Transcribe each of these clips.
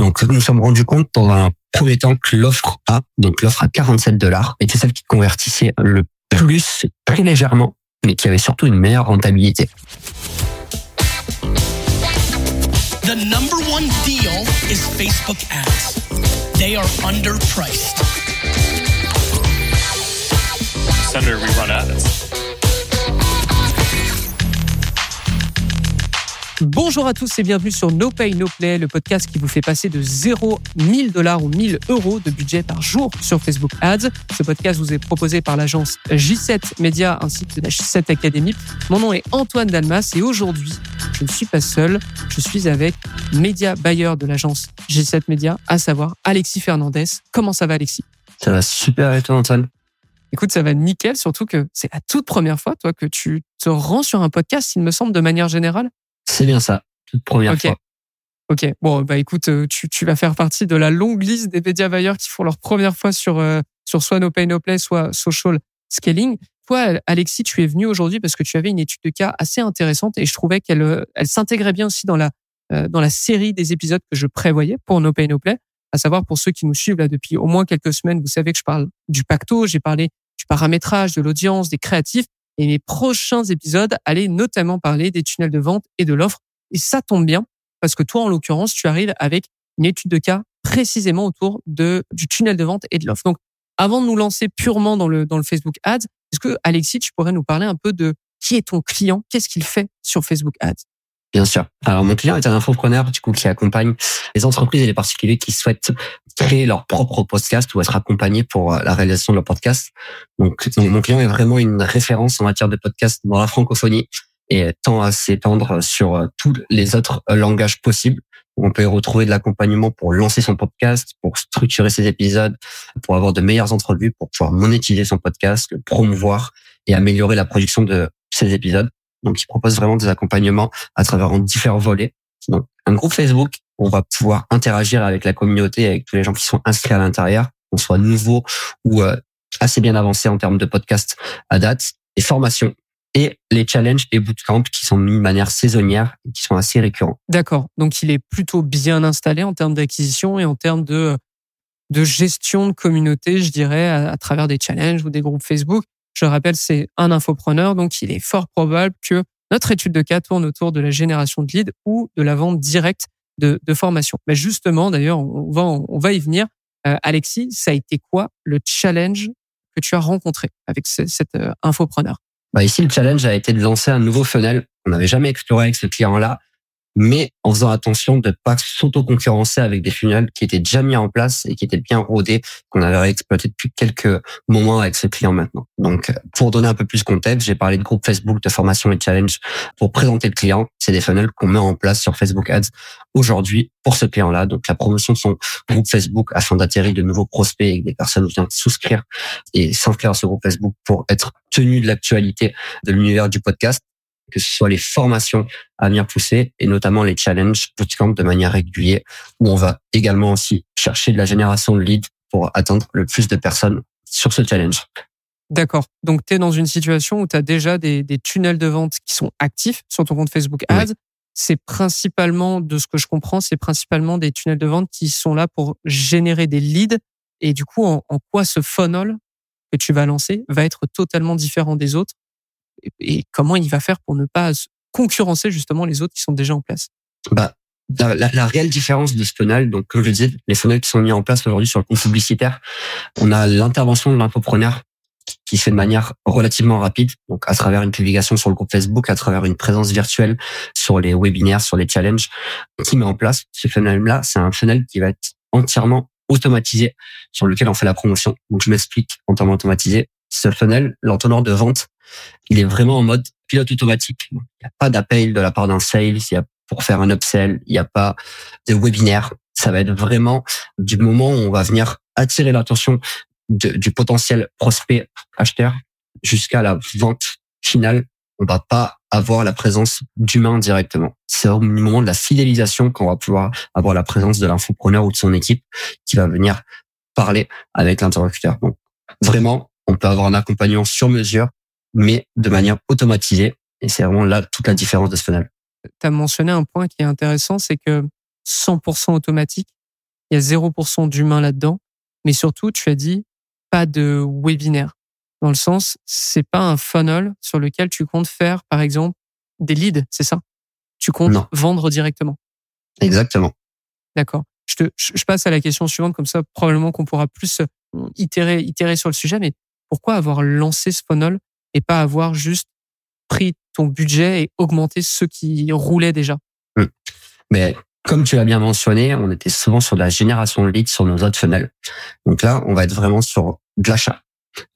Donc, nous nous sommes rendus compte dans un premier temps que l'offre A, donc l'offre à 47 dollars, était celle qui convertissait le plus, très légèrement, mais qui avait surtout une meilleure rentabilité. The number one deal is Facebook ads. They are underpriced. Senator, we run ads. Bonjour à tous et bienvenue sur No Pay No Play, le podcast qui vous fait passer de 0 1000 dollars ou 1000 euros de budget par jour sur Facebook Ads. Ce podcast vous est proposé par l'agence J7 Media ainsi que la J7 Academy. Mon nom est Antoine Dalmas et aujourd'hui, je ne suis pas seul, je suis avec média buyer de l'agence J7 Media, à savoir Alexis Fernandez. Comment ça va Alexis? Ça va super et toi Antoine? Écoute, ça va nickel, surtout que c'est la toute première fois, toi, que tu te rends sur un podcast, il me semble, de manière générale. C'est bien ça, toute première Ok. fois. Ok, bon, bah écoute, euh, tu, tu vas faire partie de la longue liste des médias buyers qui font leur première fois sur, euh, sur soit No Pay No Play, soit Social Scaling. Toi, Alexis, tu es venu aujourd'hui parce que tu avais une étude de cas assez intéressante et je trouvais qu'elle euh, elle s'intégrait bien aussi dans la, euh, dans la série des épisodes que je prévoyais pour No Pay No Play. À savoir, pour ceux qui nous suivent là depuis au moins quelques semaines, vous savez que je parle du pacto, j'ai parlé du paramétrage, de l'audience, des créatifs. Et mes prochains épisodes allaient notamment parler des tunnels de vente et de l'offre. Et ça tombe bien parce que toi, en l'occurrence, tu arrives avec une étude de cas précisément autour du tunnel de vente et de l'offre. Donc, avant de nous lancer purement dans le, dans le Facebook Ads, est-ce que, Alexis, tu pourrais nous parler un peu de qui est ton client? Qu'est-ce qu'il fait sur Facebook Ads? Bien sûr. Alors, mon client est un infopreneur, du coup, qui accompagne les entreprises et les particuliers qui souhaitent créer leur propre podcast ou être accompagnés pour euh, la réalisation de leur podcast. Donc, mon client est vraiment une référence en matière de podcast dans la francophonie et tend à s'étendre sur euh, tous les autres euh, langages possibles. On peut y retrouver de l'accompagnement pour lancer son podcast, pour structurer ses épisodes, pour avoir de meilleures entrevues, pour pouvoir monétiser son podcast, promouvoir et améliorer la production de ses épisodes. Donc, il propose vraiment des accompagnements à travers différents volets. Donc, un groupe Facebook, on va pouvoir interagir avec la communauté, avec tous les gens qui sont inscrits à l'intérieur, qu'on soit nouveau ou euh, assez bien avancé en termes de podcast à date, et formations, et les challenges et bootcamps qui sont mis de manière saisonnière et qui sont assez récurrents. D'accord. Donc, il est plutôt bien installé en termes d'acquisition et en termes de, de gestion de communauté, je dirais, à travers des challenges ou des groupes Facebook. Je rappelle, c'est un infopreneur, donc il est fort probable que notre étude de cas tourne autour de la génération de leads ou de la vente directe de, formation. Mais justement, d'ailleurs, on va, on y venir. Euh, Alexis, ça a été quoi le challenge que tu as rencontré avec ce- cet euh, infopreneur? Bah ici, le challenge a été de lancer un nouveau funnel qu'on n'avait jamais exploré avec ce client-là, mais en faisant attention de pas s'auto-concurrencer avec des funnels qui étaient déjà mis en place et qui étaient bien rodés, qu'on avait exploité depuis quelques moments avec ce client maintenant. Donc, pour donner un peu plus de contexte, j'ai parlé de groupe Facebook de formation et challenge pour présenter le client. C'est des funnels qu'on met en place sur Facebook Ads aujourd'hui pour ce client-là. Donc, la promotion de son groupe Facebook afin d'atterrir de nouveaux prospects et que des personnes viennent souscrire et s'inscrire à ce groupe Facebook pour être tenu de l'actualité de l'univers du podcast, que ce soit les formations à venir pousser et notamment les challenges bootcamp de manière régulière où on va également aussi chercher de la génération de leads pour atteindre le plus de personnes sur ce challenge. D'accord. Donc, tu es dans une situation où tu as déjà des, des tunnels de vente qui sont actifs sur ton compte Facebook Oui. Ads. C'est principalement, de ce que je comprends, c'est principalement des tunnels de vente qui sont là pour générer des leads. Et du coup, en, en quoi ce funnel que tu vas lancer va être totalement différent des autres et, comment il va faire pour ne pas concurrencer justement les autres qui sont déjà en place? Bah, la, la- réelle différence de ce funnel, donc comme je disais, les funnels qui sont mis en place aujourd'hui sur le compte publicitaire, on a l'intervention de l'infopreneur qui- se fait de manière relativement rapide, donc à travers une publication sur le groupe Facebook, à travers une présence virtuelle sur les webinaires, sur les challenges, qui met en place ce funnel-là. C'est un funnel qui va être entièrement automatisé, sur lequel on fait la promotion. Donc je m'explique, entièrement automatisé. Ce funnel, l'entonnoir de vente, il est vraiment en mode pilote automatique. Il n'y a pas d'appel de la part d'un sales, il y a pour faire un upsell, il n'y a pas de webinaire. Ça va être vraiment du moment où on va venir attirer l'attention du potentiel prospect acheteur jusqu'à la vente finale. On va pas avoir la présence d'humain directement. C'est au moment de la fidélisation qu'on va pouvoir avoir la présence de l'infopreneur ou de son équipe qui va venir parler avec l'interlocuteur. Donc, vraiment, on peut avoir un accompagnement sur mesure, mais de manière automatisée. Et c'est vraiment là toute la différence de ce funnel. tu as mentionné un point qui est intéressant, c'est que 100% automatique, il y a 0% d'humain là-dedans. Mais surtout, tu as dit pas de webinaire. Dans le sens, c'est pas un funnel sur lequel tu comptes faire, par exemple, des leads, c'est ça? Tu comptes Non. vendre directement. Exactement. D'accord. Je, te, je passe à la question suivante, comme ça, probablement qu'on pourra plus euh, itérer, itérer sur le sujet. Mais pourquoi avoir lancé ce funnel et pas avoir juste pris ton budget et augmenté ceux qui roulaient déjà Hmm. Mais comme tu l'as bien mentionné, on était souvent sur de la génération de leads sur nos autres funnels. Donc là, on va être vraiment sur de l'achat.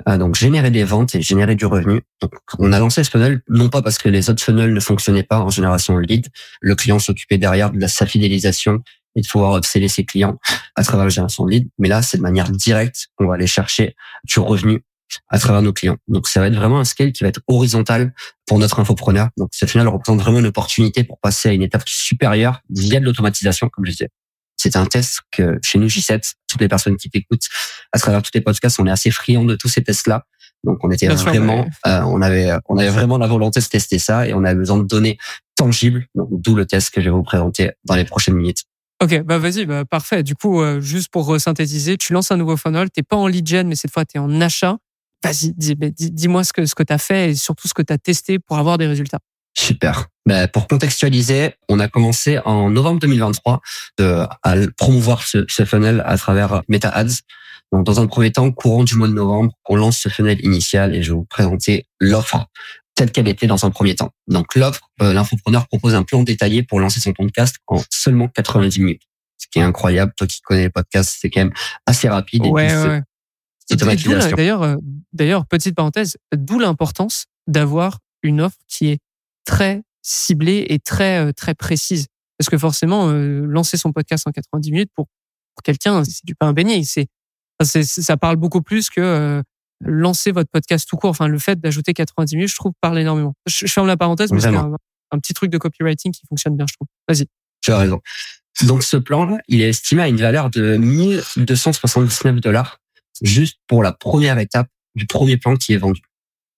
Euh, donc générer des ventes et générer du revenu. Donc, on a lancé ce funnel non pas parce que les autres funnels ne fonctionnaient pas en génération de. Le client s'occupait derrière de sa fidélisation et de pouvoir upseller ses clients à travers la génération de. Mais là, c'est de manière directe qu'on va aller chercher du revenu à travers nos clients. Donc ça va être vraiment un scale qui va être horizontal pour notre infopreneur. Donc ce final représente vraiment une opportunité pour passer à une étape supérieure via de l'automatisation, comme je disais. C'est un test que chez nous, J7, toutes les personnes qui t'écoutent à travers tous les podcasts, on est assez friands de tous ces tests-là. Donc on était Bien sûr, vraiment, euh, on avait, on avait vraiment la volonté de tester ça et on avait besoin de données tangibles. Donc d'où le test que je vais vous présenter dans les prochaines minutes. Ok, bah vas-y, bah parfait. Du coup, euh, juste pour synthétiser, tu lances un nouveau funnel, t'es pas en lead gen, mais cette fois t'es en achat. Vas-y, dis- bah, dis- dis-moi ce que ce que t'as fait et surtout ce que t'as testé pour avoir des résultats. Super. Ben, pour contextualiser, on a commencé en novembre 2023 de, à promouvoir ce, ce funnel à travers Meta Ads. Donc, dans un premier temps, courant du mois de novembre, on lance ce funnel initial et je vais vous présenter l'offre telle qu'elle était dans un premier temps. Donc, l'offre, euh, l'infopreneur propose un plan détaillé pour lancer son podcast en seulement 90 minutes. Ce qui est incroyable. Toi qui connais les podcasts, c'est quand même assez rapide. Ouais, ouais, D'ailleurs, euh, d'ailleurs, petite parenthèse, d'où l'importance d'avoir une offre qui est très ciblée et très euh, très précise. Parce que forcément, euh, lancer son podcast en 90 minutes pour, pour quelqu'un, c'est du pain béni. C'est, ça parle beaucoup plus que euh, lancer votre podcast tout court. Enfin, le fait d'ajouter 90 minutes, je trouve, parle énormément. Je, je ferme la parenthèse, mais c'est un, un petit truc de copywriting qui fonctionne bien, je trouve. Vas-y. Tu as raison. Donc ce plan-là, il est estimé à une valeur de 1279 dollars juste pour la première étape du premier plan qui est vendu.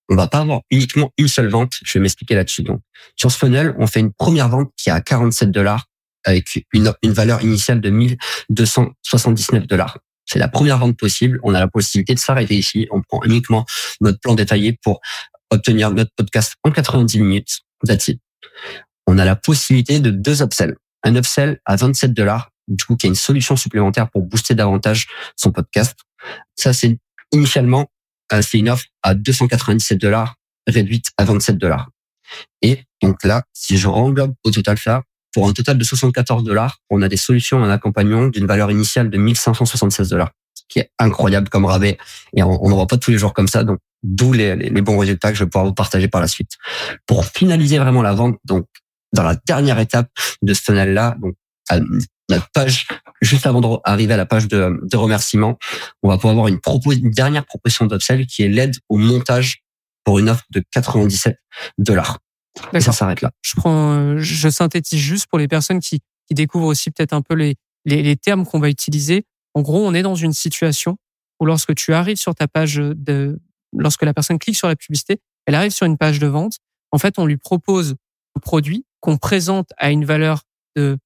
On va pas avoir uniquement une seule vente. Je vais m'expliquer là-dessus. Donc sur ce funnel, on fait une première vente qui est à 47 dollars avec une, valeur initiale de 1279 dollars. C'est la première vente possible. On a la possibilité de s'arrêter ici. On prend uniquement notre plan détaillé pour obtenir notre podcast en 90 minutes. That's it. On a la possibilité de deux upsells un upsell à 27 dollars, du coup, qui est une solution supplémentaire pour booster davantage son podcast. Ça, c'est initialement, euh, c'est une offre à 297 dollars, réduite à 27 dollars. Et donc là, si je renglobe au total ça, pour un total de 74 dollars, on a des solutions en accompagnement d'une valeur initiale de 1576 dollars, qui est incroyable comme rabais. Et on n'en voit pas tous les jours comme ça, donc d'où les, les- bons résultats que je vais pouvoir vous partager par la suite. Pour finaliser vraiment la vente, donc dans la dernière étape de ce funnel-là, donc notre page, juste avant d'arriver à la page de, de remerciement, on va pouvoir avoir une, propos, une dernière proposition d'upsell qui est l'aide au montage pour une offre de 97 dollars. Et ça s'arrête là. je prends, je synthétise juste pour les personnes qui, qui découvrent aussi peut-être un peu les, les, les termes qu'on va utiliser. En gros, on est dans une situation où lorsque tu arrives sur ta page de, lorsque la personne clique sur la publicité, elle arrive sur une page de vente. En fait, on lui propose un produit qu'on présente à une valeur de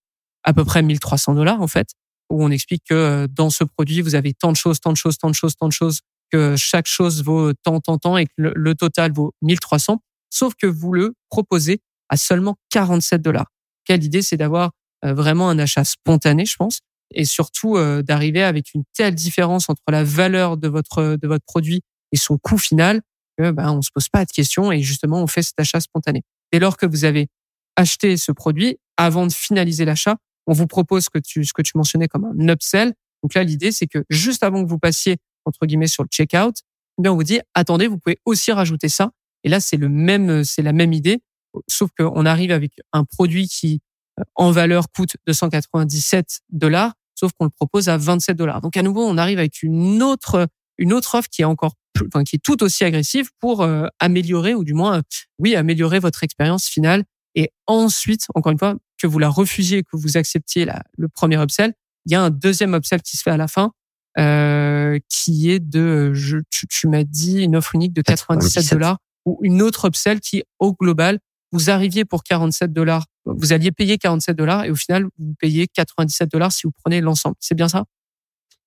à peu près 1300 dollars, en fait, où on explique que euh, dans ce produit, vous avez tant de choses, tant de choses, tant de choses, tant de choses, que chaque chose vaut tant, tant, tant et que le, total vaut 1300 sauf que vous le proposez à seulement 47 dollars. Quelle idée, c'est d'avoir euh, vraiment un achat spontané, je pense, et surtout euh, d'arriver avec une telle différence entre la valeur de votre de votre produit et son coût final que ben on se pose pas de questions et justement on fait cet achat spontané. Dès lors que vous avez acheté ce produit, avant de finaliser l'achat, on vous propose ce que tu ce que tu mentionnais comme un upsell. Donc là, l'idée c'est que juste avant que vous passiez entre guillemets sur le checkout, eh bien on vous dit attendez, vous pouvez aussi rajouter ça et là, c'est le même, c'est la même idée, sauf qu'on arrive avec un produit qui, euh, en valeur, coûte 297 dollars, sauf qu'on le propose à 27 dollars. Donc, à nouveau, on arrive avec une autre, une autre offre qui est encore, plus- enfin, qui est tout aussi agressive pour euh, améliorer, ou du moins, euh, oui, améliorer votre expérience finale. Et ensuite, encore une fois, que vous la refusiez, que vous acceptiez la, le premier upsell, il y a un deuxième upsell qui se fait à la fin, euh, qui est de, je, tu, tu m'as dit, une offre unique de 97 97. dollars ou une autre upsell qui, au global, vous arriviez pour 47 dollars vous alliez payer 47 dollars et au final, vous payez 97 dollars si vous prenez l'ensemble. C'est bien ça?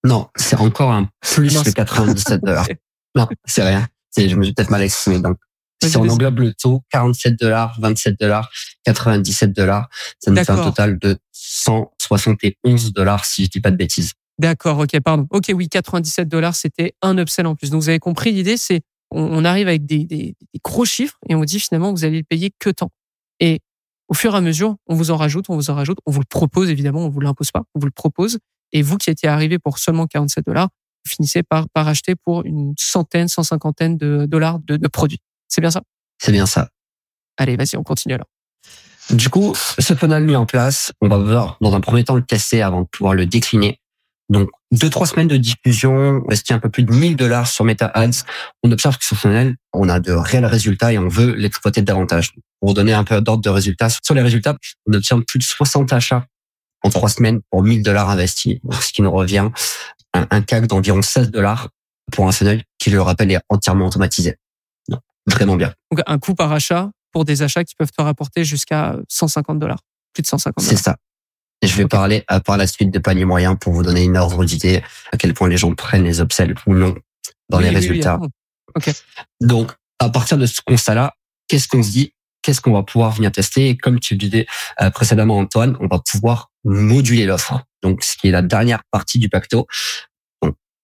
Non, c'est encore un plus c'est- 97 dollars. Non, c'est rien. Je me suis peut-être mal exprimé. Donc, Si on englobe le taux, 47 dollars, 27 dollars, 97 dollars, ça nous fait un total de 171 dollars si je dis pas de bêtises. D'accord, ok, pardon. Ok, oui, 97 dollars, c'était un upsell en plus. Donc vous avez compris, l'idée, c'est on, on arrive avec des, des, des gros chiffres et on dit finalement vous allez le payer que tant. Et au fur et à mesure, on vous en rajoute, on vous en rajoute, on vous le propose évidemment, on vous l'impose pas, on vous le propose. Et vous qui étiez arrivé pour seulement 47 dollars, vous finissez par, par acheter pour une centaine, cent cinquantaine de dollars de, de produits. C'est bien ça? C'est bien ça. Allez, vas-y, on continue alors. Du coup, ce funnel mis en place, on va voir dans un premier temps le tester avant de pouvoir le décliner. Donc, deux, trois semaines de diffusion, on investit un peu plus de 1000 dollars sur Meta Ads. On observe que ce funnel, on a de réels résultats et on veut l'exploiter davantage. Pour donner un peu d'ordre de résultats, sur les résultats, on obtient plus de 60 achats en trois semaines pour 1000 dollars investis, ce qui nous revient à un CAC d'environ 16 dollars pour un funnel qui, je le rappelle, est entièrement automatisé. Vraiment bien. Donc un coût par achat pour des achats qui peuvent te rapporter jusqu'à 150 dollars, plus de 150 C'est ça. Et je vais parler à par la suite de panier moyen pour vous donner une ordre d'idée à quel point les gens prennent les upsells ou non dans Oui, les oui, oui, résultats. attends. Donc, à partir de ce constat-là, qu'est-ce qu'on se dit? Qu'est-ce qu'on va pouvoir venir tester? Et comme tu le disais euh, précédemment, Antoine, on va pouvoir moduler l'offre. Donc, ce qui est la dernière partie du pacto.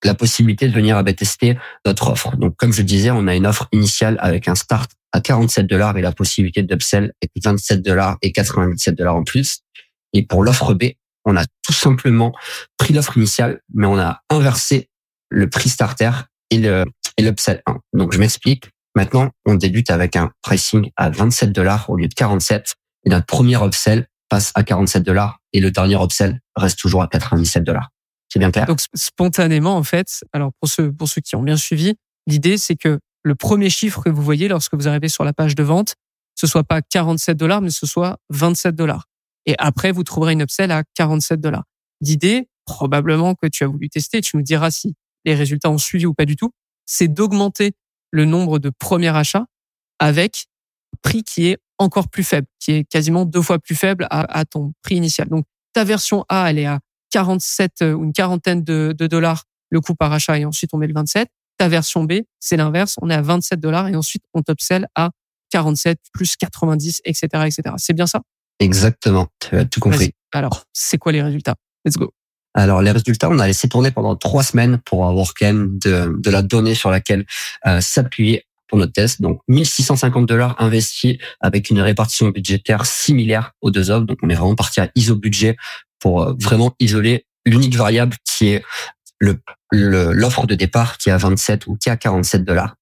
La possibilité de venir tester notre offre. Donc, comme je disais, on a une offre initiale avec un start à 47 dollars et la possibilité d'upsell avec 27 dollars et 97 dollars en plus. Et pour l'offre B, on a tout simplement pris l'offre initiale, mais on a inversé le prix starter et le et l'upsell 1. Donc, je m'explique. Maintenant, on débute avec un pricing à 27 dollars au lieu de 47. Et notre premier upsell passe à 47 dollars et le dernier upsell reste toujours à 97 dollars. C'est bien clair? Donc sp- spontanément, en fait, alors pour ceux, pour ceux qui ont bien suivi, l'idée c'est que le premier chiffre que vous voyez lorsque vous arrivez sur la page de vente, ce soit pas 47 dollars, mais ce soit 27 dollars. Et après, vous trouverez une upsell à 47 dollars. L'idée, probablement que tu as voulu tester, tu nous diras si les résultats ont suivi ou pas du tout, c'est d'augmenter le nombre de premiers achats avec un prix qui est encore plus faible, qui est quasiment deux fois plus faible à, à ton prix initial. Donc, ta version A, elle est à 47 euh, ou une quarantaine de, de dollars le coût par achat et ensuite on met le 27. Ta version B, c'est l'inverse, on est à 27 dollars et ensuite on t'upsell à 47 plus 90, etc., etc. C'est bien ça? Exactement. Tu as tout compris. Alors, c'est quoi les résultats? Let's go. Alors les résultats, on a laissé tourner pendant trois semaines pour avoir quand même de, de la donnée sur laquelle euh, s'appuyer pour notre test. Donc 1650 dollars investis avec une répartition budgétaire similaire aux deux offres. Donc on est vraiment parti à ISO budget pour euh, vraiment isoler l'unique variable qui est le le- l'offre de départ qui est à 27 ou qui est à 47 dollars.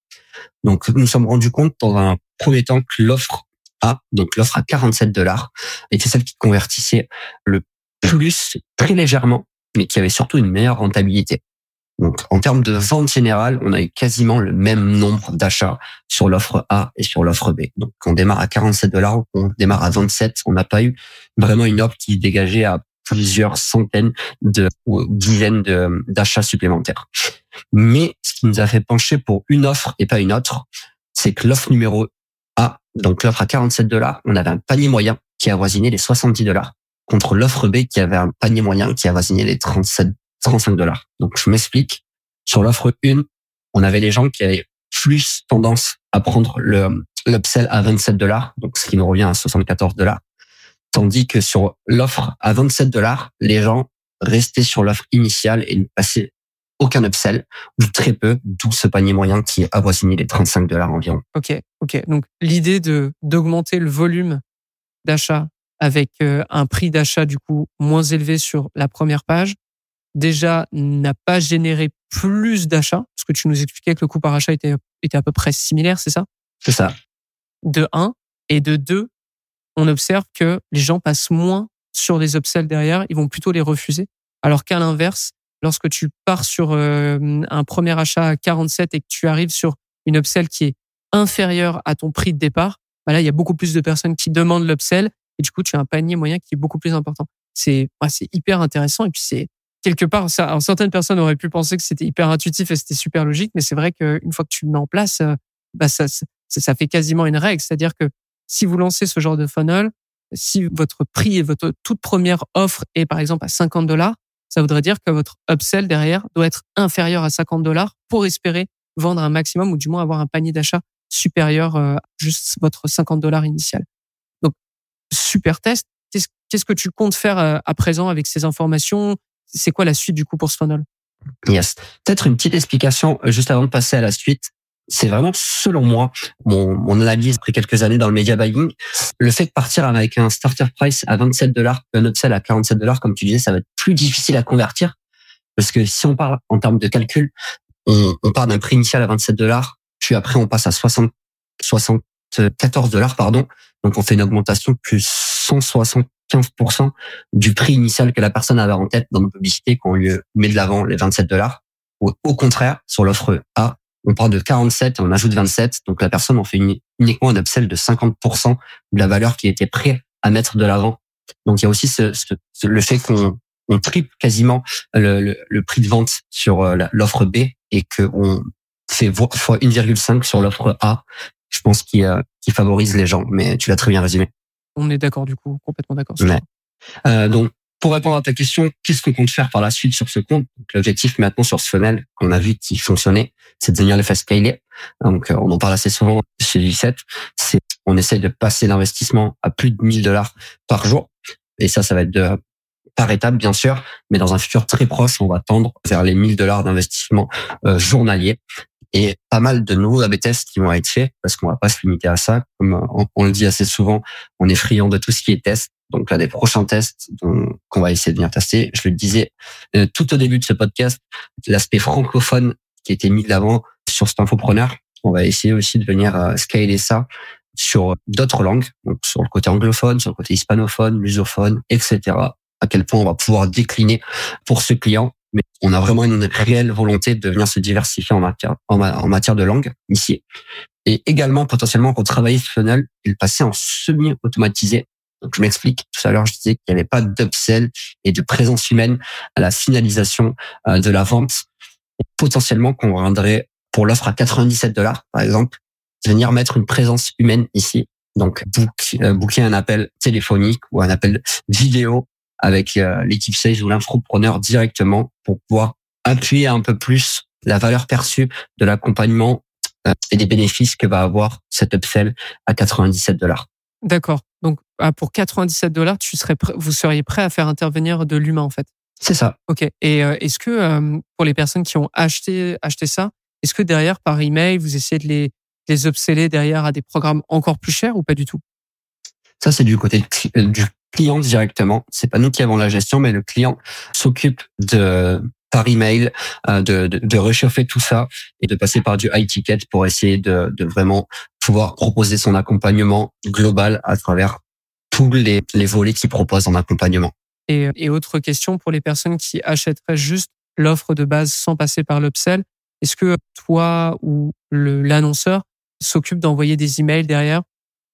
Donc nous nous sommes rendus compte dans un premier temps que l'offre A, donc l'offre à 47 dollars, était celle qui convertissait le plus très légèrement mais qui avait surtout une meilleure rentabilité. Donc, en termes de vente générale, on a eu quasiment le même nombre d'achats sur l'offre A et sur l'offre B. Donc, on démarre à 47 dollars, on démarre à 27. On n'a pas eu vraiment une offre qui dégageait à plusieurs centaines de ou dizaines d'achats supplémentaires. Mais ce qui nous a fait pencher pour une offre et pas une autre, c'est que l'offre numéro A, donc l'offre à 47 dollars, on avait un panier moyen qui avoisinait les 70 dollars contre l'offre B qui avait un panier moyen qui avoisinait les 37, 35 dollars. Donc, je m'explique. Sur l'offre 1, on avait les gens qui avaient plus tendance à prendre le, l'upsell à 27 dollars, donc ce qui nous revient à 74 dollars. Tandis que sur l'offre à 27 dollars, les gens restaient sur l'offre initiale et ne passaient aucun upsell, ou très peu, d'où ce panier moyen qui avoisinait les 35 dollars environ. Ok, ok. Donc l'idée de d'augmenter le volume d'achat avec euh, un prix d'achat du coup moins élevé sur la première page, déjà n'a pas généré plus d'achats, parce que tu nous expliquais que le coût par achat était était à peu près similaire, c'est ça? C'est ça. De 1 et de 2, on observe que les gens passent moins sur les upsells derrière, ils vont plutôt les refuser, alors qu'à l'inverse, lorsque tu pars sur euh, un premier achat à 47 et que tu arrives sur une upsell qui est inférieure à ton prix de départ, bah là, il y a beaucoup plus de personnes qui demandent l'upsell et du coup, tu as un panier moyen qui est beaucoup plus important. C'est ouais, c'est hyper intéressant et puis c'est quelque part, ça, alors certaines personnes auraient pu penser que c'était hyper intuitif et c'était super logique, mais c'est vrai qu'une fois que tu le mets en place, euh, bah ça, ça, ça fait quasiment une règle. C'est-à-dire que si vous lancez ce genre de funnel, si votre prix et votre toute première offre est par exemple à 50 dollars, ça voudrait dire que votre upsell derrière doit être inférieur à 50 dollars pour espérer vendre un maximum ou du moins avoir un panier d'achat supérieur euh, à juste votre 50 dollars initial. Donc, super test. Qu'est-ce que tu comptes faire euh, à présent avec ces informations? C'est quoi la suite du coup pour ce funnel? Yes. Peut-être une petite explication euh, juste avant de passer à la suite c'est vraiment, selon moi, mon, mon analyse après quelques années dans le media buying, le fait de partir avec un starter price à 27 dollars, un upsell à 47 dollars, comme tu disais, ça va être plus difficile à convertir. Parce que si on parle en termes de calcul, on, on part d'un prix initial à 27 dollars, puis après on passe à 60, 74 dollars, pardon. Donc on fait une augmentation plus 175% du prix initial que la personne avait en tête dans nos publicités quand on lui met de l'avant les 27 dollars. Au contraire, sur l'offre A, on part de 47 et on ajoute 27. Donc la personne en fait uniquement un upsell de 50% de la valeur qui était prêt à mettre de l'avant. Donc il y a aussi ce, le fait qu'on on triple quasiment le, le, prix de vente sur euh, l'offre B et qu'on fait fois 1,5 sur l'offre A. Je pense qu'il euh, qui favorise les gens. Mais tu l'as très bien résumé. On est d'accord du coup, complètement d'accord. Euh, donc pour répondre à ta question, qu'est-ce qu'on compte faire par la suite sur ce compte? L'objectif maintenant sur ce funnel qu'on a vu qui fonctionnait, c'est de venir le faire scaler. Donc, euh, on en parle assez souvent chez G7. C'est, on essaye de passer l'investissement à plus de 1000 dollars par jour. Et ça, ça va être de, par étape, bien sûr. Mais dans un futur très proche, on va tendre vers les 1000 dollars d'investissement euh, journalier. Et pas mal de nouveaux AB tests qui vont être faits parce qu'on va pas se limiter à ça. Comme on, on le dit assez souvent, on est friand de tout ce qui est test. Donc là, des prochains tests qu'on va essayer de venir tester. Je le disais euh, tout au début de ce podcast, l'aspect francophone qui été mis de l'avant sur cet infopreneur. On va essayer aussi de venir euh, scaler ça sur d'autres langues, donc sur le côté anglophone, sur le côté hispanophone, lusophone, etc. À quel point on va pouvoir décliner pour ce client. Mais on a vraiment une réelle volonté de venir se diversifier en matière, en, matière de langue ici. Et également, potentiellement, pour travailler ce funnel et le en semi-automatisé donc, je m'explique. Tout à l'heure, je disais qu'il n'y avait pas d'upsell et de présence humaine à la finalisation euh, de la vente. potentiellement, qu'on rendrait pour l'offre à 97 dollars, par exemple, venir mettre une présence humaine ici. Donc, book, euh, un appel téléphonique ou un appel vidéo avec euh, l'équipe sales ou l'infopreneur directement pour pouvoir appuyer un peu plus la valeur perçue de l'accompagnement et des bénéfices que va avoir cet upsell à 97 dollars. D'accord. Donc, ah, pour 97 dollars, tu serais, vous seriez prêt à faire intervenir de l'humain, en fait? C'est ça. Ok. Et euh, est-ce que euh, pour les personnes qui ont acheté, acheté ça, est-ce que derrière, par email, vous essayez de les, les upseller derrière à des programmes encore plus chers ou pas du tout? Ça, c'est du côté euh, du client directement. C'est pas nous qui avons la gestion, mais le client s'occupe de par email, de, de, de, réchauffer tout ça et de passer par du high ticket pour essayer de, de vraiment pouvoir proposer son accompagnement global à travers tous les, les volets qu'il propose en accompagnement. Et, et autre question pour les personnes qui achèteraient juste l'offre de base sans passer par l'upsell. Est-ce que toi ou l'annonceur s'occupe d'envoyer des emails derrière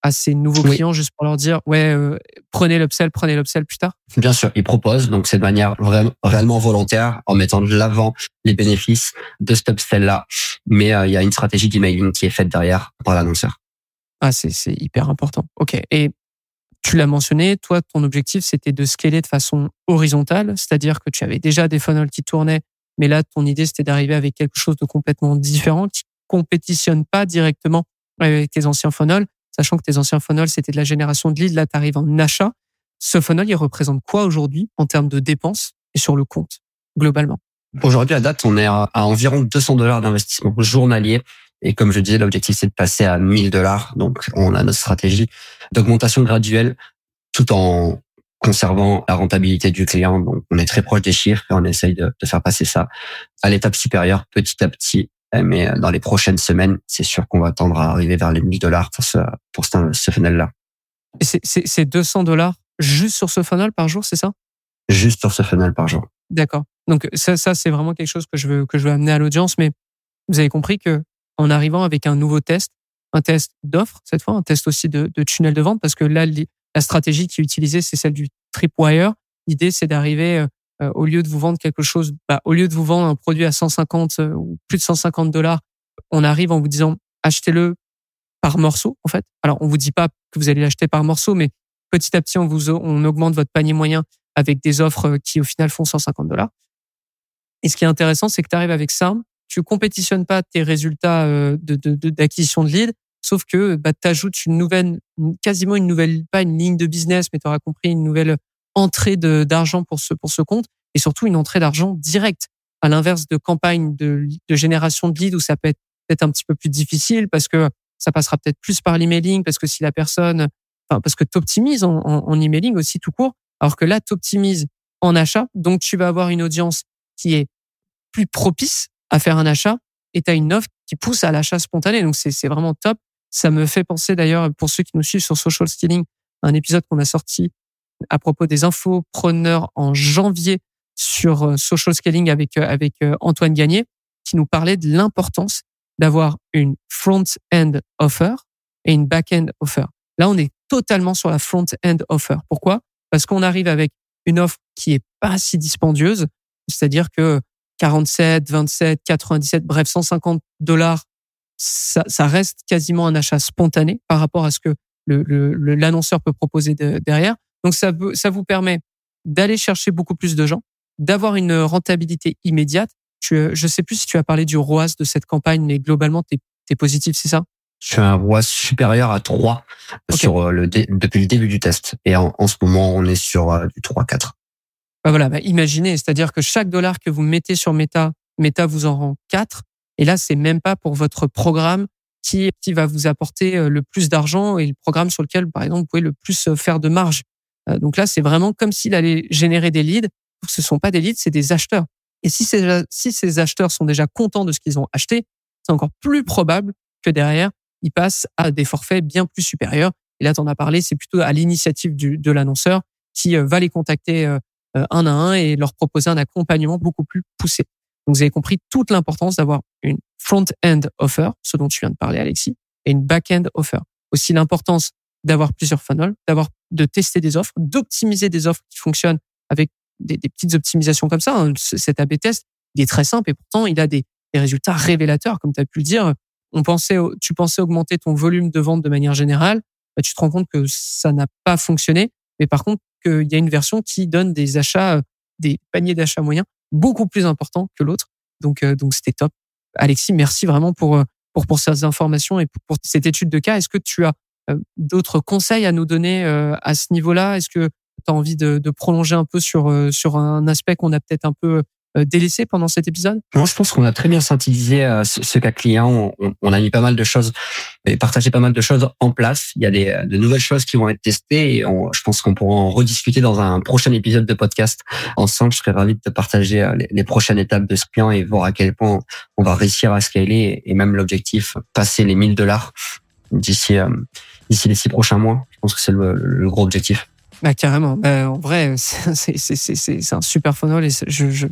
à ces nouveaux clients juste pour leur dire ouais euh, prenez l'upsell prenez l'upsell plus tard Bien sûr, il propose donc c'est de manière vraiment réellement volontaire en mettant de l'avant les bénéfices de cet upsell là, mais euh, il y a une stratégie d'emailing qui est faite derrière par l'annonceur. Ah c'est c'est hyper important. OK. Et tu l'as mentionné, toi ton objectif c'était de scaler de façon horizontale, c'est-à-dire que tu avais déjà des funnels qui tournaient mais là ton idée c'était d'arriver avec quelque chose de complètement différent qui compétitionne pas directement avec tes anciens funnels sachant que tes anciens funnels, c'était de la génération de leads, là, tu arrives en achat. Ce funnel, il représente quoi aujourd'hui en termes de dépenses et sur le compte, globalement? Aujourd'hui, à date, on est à, environ 200 dollars d'investissement journalier. Et comme je disais, l'objectif, c'est de passer à 1000 dollars. Donc, on a notre stratégie d'augmentation graduelle tout en conservant la rentabilité du client. Donc, on est très proche des chiffres et on essaye de, faire passer ça à l'étape supérieure petit à petit mais euh, dans les prochaines semaines, c'est sûr qu'on va tendre à arriver vers les 1000 dollars pour ce, pour ce, ce funnel-là. C'est 200 dollars juste sur ce funnel par jour, c'est ça? Juste sur ce funnel par jour. D'accord. Donc ça, ça c'est vraiment quelque chose que je veux que je veux amener à l'audience. Mais vous avez compris que en arrivant avec un nouveau test, un test d'offre cette fois, un test aussi de, de tunnel de vente, parce que là la stratégie qui est utilisée c'est celle du tripwire. L'idée c'est d'arriver euh, euh, au lieu de vous vendre quelque chose, bah, au lieu de vous vendre un produit à 150 euh, ou plus de 150 dollars, on arrive en vous disant achetez-le par morceau en fait. Alors on vous dit pas que vous allez l'acheter par morceau, mais petit à petit, on vous on augmente votre panier moyen avec des offres qui au final font 150 dollars. Et ce qui est intéressant, c'est que tu arrives avec ça, tu compétitionnes pas tes résultats euh, de d'acquisition de, de, lead, sauf que bah, tu ajoutes une nouvelle, quasiment une nouvelle, pas une ligne de business, mais tu compris une nouvelle entrée d'argent pour ce pour ce compte et surtout une entrée d'argent directe. À l'inverse de campagne de, de génération de lead où ça peut être peut-être un petit peu plus difficile parce que ça passera peut-être plus par l'emailing parce que si la personne, enfin parce que tu optimises en, en, en emailing aussi tout court, alors que là tu optimises en achat, donc tu vas avoir une audience qui est plus propice à faire un achat et tu as une offre qui pousse à l'achat spontané. Donc c'est vraiment top. Ça me fait penser d'ailleurs pour ceux qui nous suivent sur Social Stealing, un épisode qu'on a sorti à propos des infopreneurs en janvier sur euh, social scaling avec euh, avec euh, Antoine Gagné qui nous parlait de l'importance d'avoir une front-end offer et une back-end offer. Là, on est totalement sur la front-end offer. Pourquoi? Parce qu'on arrive avec une offre qui est pas si dispendieuse, c'est-à-dire que 47, 27, 97, bref, 150 dollars, ça, ça, reste quasiment un achat spontané par rapport à ce que l'annonceur peut proposer de, derrière. Donc ça, ça vous permet d'aller chercher beaucoup plus de gens, d'avoir une rentabilité immédiate. Je je sais plus si tu as parlé du ROAS de cette campagne, mais globalement, tu es, positif, c'est ça? Je suis un ROAS supérieur à 3 sur euh, le depuis le début du test. Et en, ce moment, on est sur euh, du 3-4. Bah voilà, bah imaginez, c'est-à-dire que chaque dollar que vous mettez sur Meta, Meta vous en rend 4. Et là, c'est même pas pour votre programme qui, qui va vous apporter euh, le plus d'argent et le programme sur lequel, par exemple, vous pouvez le plus faire de marge. Euh, donc là, c'est vraiment comme s'il allait générer des leads. Ce sont pas des leads, c'est des acheteurs. Et si ces, si ces acheteurs sont déjà contents de ce qu'ils ont acheté, c'est encore plus probable que derrière, ils passent à des forfaits bien plus supérieurs. Et là, tu en as parlé, c'est plutôt à l'initiative de l'annonceur qui euh, va les contacter euh, un à un et leur proposer un accompagnement beaucoup plus poussé. Donc, vous avez compris toute l'importance d'avoir une front-end offer, ce dont tu viens de parler, Alexis, et une back-end offer. Aussi l'importance d'avoir plusieurs funnels, d'avoir de tester des offres, d'optimiser des offres qui fonctionnent avec des, petites optimisations comme ça. Hein. Cet A/B test, il est très simple et pourtant il a des, résultats révélateurs, comme tu as pu le dire. On pensait, tu pensais augmenter ton volume de vente de manière générale, bah, tu te rends compte que ça n'a pas fonctionné. Mais par contre, qu'il y a une version qui donne des achats, des paniers d'achats moyens beaucoup plus importants que l'autre. Donc, euh, donc c'était top. Alexis, merci vraiment pour euh, pour pour ces informations et pour, cette étude de cas. Est-ce que tu as euh, d'autres conseils à nous donner euh, à ce niveau-là? Est-ce que tu as envie de, de, prolonger un peu sur, euh, sur un aspect qu'on a peut-être un peu délaissé pendant cet épisode? Moi, je pense qu'on a très bien synthétisé ce, cas client. On, on, a mis pas mal de choses et partagé pas mal de choses en place. Il y a des, de nouvelles choses qui vont être testées et on, je pense qu'on pourra en rediscuter dans un prochain épisode de podcast ensemble. Je serais ravi de te partager les, les prochaines étapes de ce client et voir à quel point on va réussir à scaler et même l'objectif, passer les 1000 dollars d'ici d'ici les six prochains mois. Je pense que c'est le, gros objectif. Bah, carrément. Bah, en vrai, c'est un super funnel et je,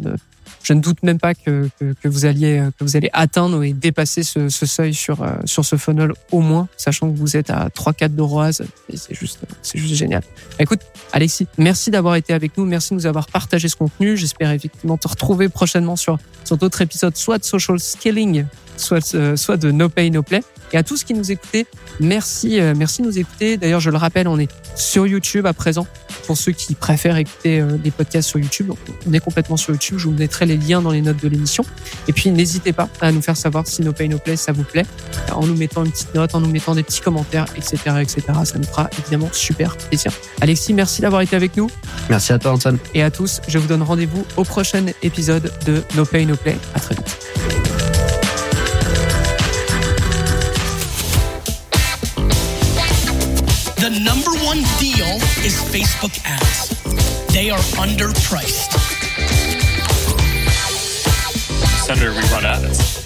ne, doute même pas que, vous alliez que vous allez atteindre et dépasser ce, seuil sur euh, sur ce funnel au moins, sachant que vous êtes à 3-4 d'euroise. C'est juste juste génial. Écoute, Alexis, merci d'avoir été avec nous, merci de nous avoir partagé ce contenu. J'espère effectivement te retrouver prochainement sur sur d'autres épisodes, soit de social scaling, soit euh, soit de No Pay No Play. Et à tous qui nous écoutez, merci, euh, merci de nous écouter. D'ailleurs, je le rappelle, on est sur YouTube à présent. Pour ceux qui préfèrent écouter euh, des podcasts sur YouTube, on est complètement sur YouTube. Je vous mettrai les liens dans les notes de l'émission. Et puis, n'hésitez pas à nous faire savoir si No Pay No Play ça vous plaît, en nous mettant une petite note, en nous mettant des petits commentaires, etc., etc. Ça nous fera évidemment super plaisir. Alexis, merci d'avoir été avec nous. Merci à toi, Antoine. Et à tous, je vous donne rendez-vous au prochain épisode de No Pay No Play. À très vite. Deal is Facebook ads. They are underpriced. Senator, we run ads.